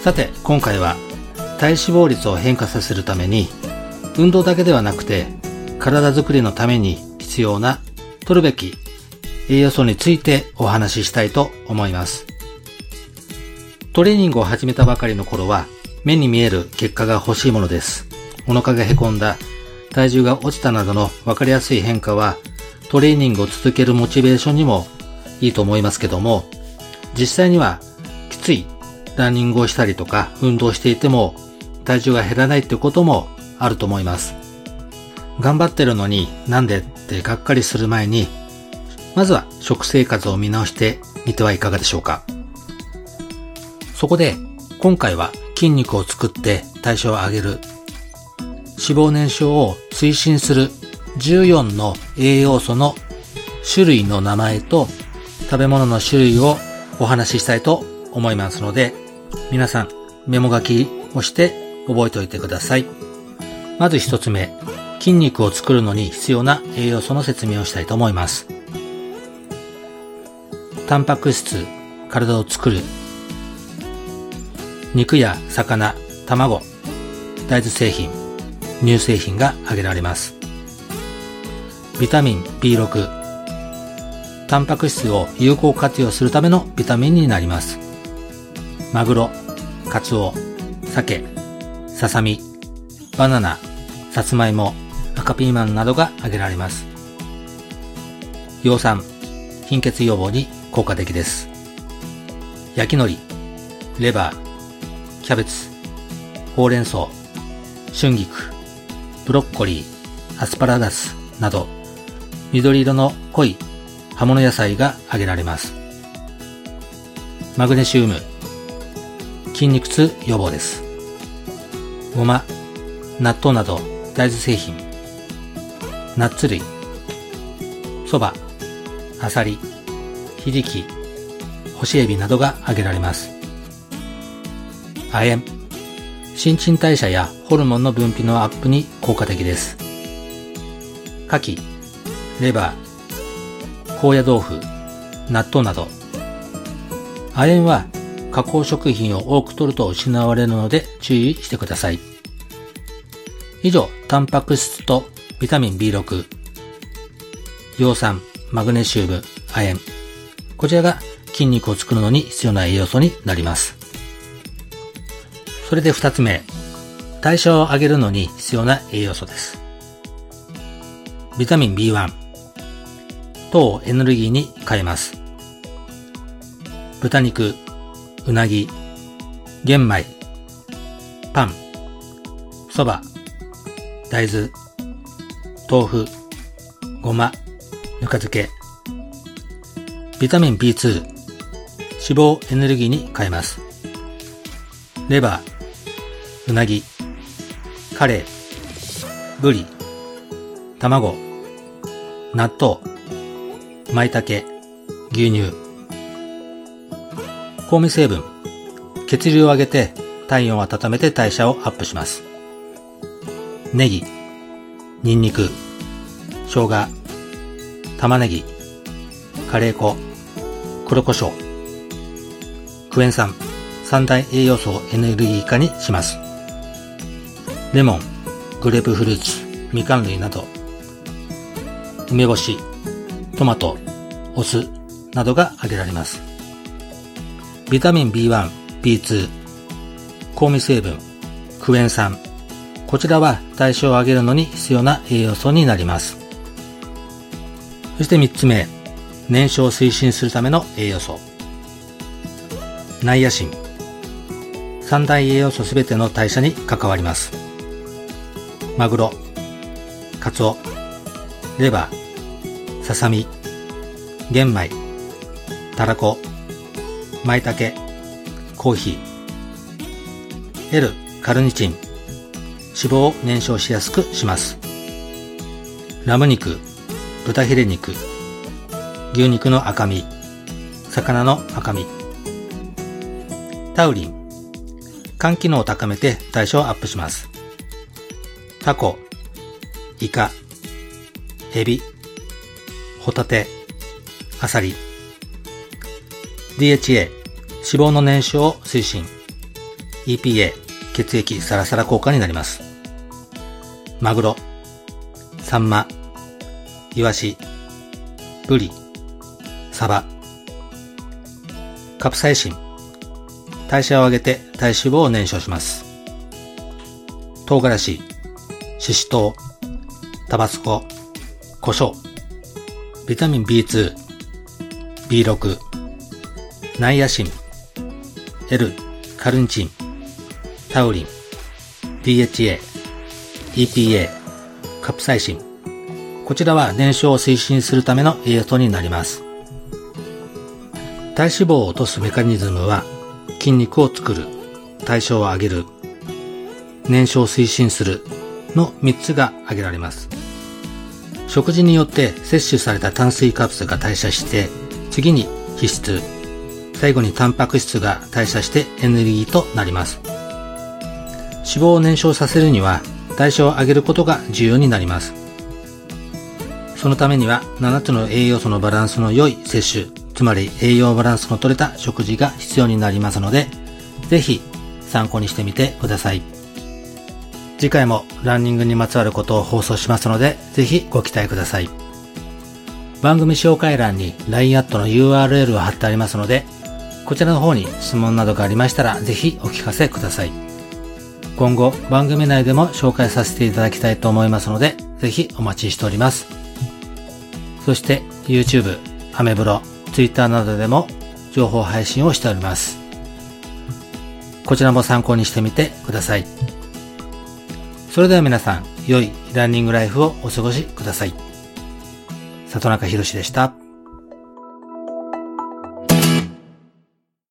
さて今回は体脂肪率を変化させるために運動だけではなくて体づくりのために必要な取るべき栄養素についてお話ししたいと思います。トレーニングを始めたばかりの頃は目に見える結果が欲しいものです。お腹がへこんだ、体重が落ちたなどの分かりやすい変化はトレーニングを続けるモチベーションにもいいと思いますけども、実際にはきついランニングをしたりとか運動していても体重が減らないってこともあると思います。頑張ってるのになんでってがっかりする前に、まずは食生活を見直してみてはいかがでしょうか。そこで今回は筋肉を作って代謝を上げる脂肪燃焼を推進する14の栄養素の種類の名前と食べ物の種類をお話ししたいと思いますので、皆さんメモ書きをして覚えておいてください。まず一つ目、筋肉を作るのに必要な栄養素の説明をしたいと思います。タンパク質、体を作る。肉や魚、卵、大豆製品、乳製品が挙げられます。ビタミン B6、タンパク質を有効活用するためのビタミンになります。マグロ、カツオ、鮭、ささみ、バナナ、さつまいも、赤ピーマンなどが挙げられます。葉酸、貧血予防に効果的です。焼き海苔、レバー、キャベツ、ほうれん草、春菊、ブロッコリー、アスパラガスなど、緑色の濃い葉物野菜が挙げられます。マグネシウム、筋肉痛予防です。ごま、納豆など大豆製品、ナッツ類、蕎麦、アサリ、ひじき、干しエビなどが挙げられます。亜鉛、新陳代謝やホルモンの分泌のアップに効果的です。牡蠣、レバー、高野豆腐、納豆など。亜鉛は加工食品を多く摂ると失われるので注意してください。以上、タンパク質とビタミン B6、葉酸、マグネシウム、亜鉛。こちらが筋肉を作るのに必要な栄養素になります。それで二つ目、代謝を上げるのに必要な栄養素です。ビタミン B1、糖をエネルギーに変えます。豚肉、うなぎ、玄米、パン、蕎麦、大豆、豆腐、ごま、ぬか漬け。ビタミン B2、脂肪エネルギーに変えます。レバー、うなぎ、カレー、ブリ、卵、納豆、舞茸、牛乳。香味成分。血流を上げて体温を温めて代謝をアップします。ネギ、ニンニク、生姜、玉ねぎ、カレー粉、黒胡椒、クエン酸、三大栄養素をエネルギー化にします。レモン、グレープフルーツ、みかん類など、梅干し、トマト、お酢。などが挙げられます。ビタミン B1、B2、香味成分、クエン酸。こちらは代謝を上げるのに必要な栄養素になります。そして3つ目、燃焼を推進するための栄養素。ナイアシン。三大栄養素すべての代謝に関わります。マグロ、カツオ、レバー、ささみ、玄米、たらこ、舞茸、コーヒー。L、カルニチン。脂肪を燃焼しやすくします。ラム肉、豚ヒレ肉、牛肉の赤身、魚の赤身。タウリン、肝機能を高めて代謝をアップします。タコ、イカ、エビ、ホタテ、アサリ。DHA、脂肪の燃焼を推進。EPA、血液サラサラ効果になります。マグロ、サンマ、イワシ、ブリ、サバ。カプサイシン、代謝を上げて体脂肪を燃焼します。唐辛子、シシトウ、タバスコ、胡椒、ビタミン B2、B6、ナイアシン、L、カルニチン、タウリン、DHA、EPA、カプサイシン。こちらは燃焼を推進するための栄養素になります。体脂肪を落とすメカニズムは筋肉を作る、代謝を上げる、燃焼を推進するの3つが挙げられます。食事によって摂取された炭水化物が代謝して、次に脂質、最後にタンパク質が代謝してエネルギーとなります。脂肪を燃焼させるには代謝を上げることが重要になります。そのためには7つの栄養素のバランスの良い摂取、つまり栄養バランスの取れた食事が必要になりますので、ぜひ参考にしてみてください。次回もランニングにまつわることを放送しますので、ぜひご期待ください。番組紹介欄に LINE アットの URL を貼ってありますので、こちらの方に質問などがありましたら、ぜひお聞かせください。今後、番組内でも紹介させていただきたいと思いますので、ぜひお待ちしております。そして、YouTube、アメブロ、Twitter などでも情報配信をしております。こちらも参考にしてみてください。それでは皆さん、良いランニングライフをお過ごしください。里中博でした。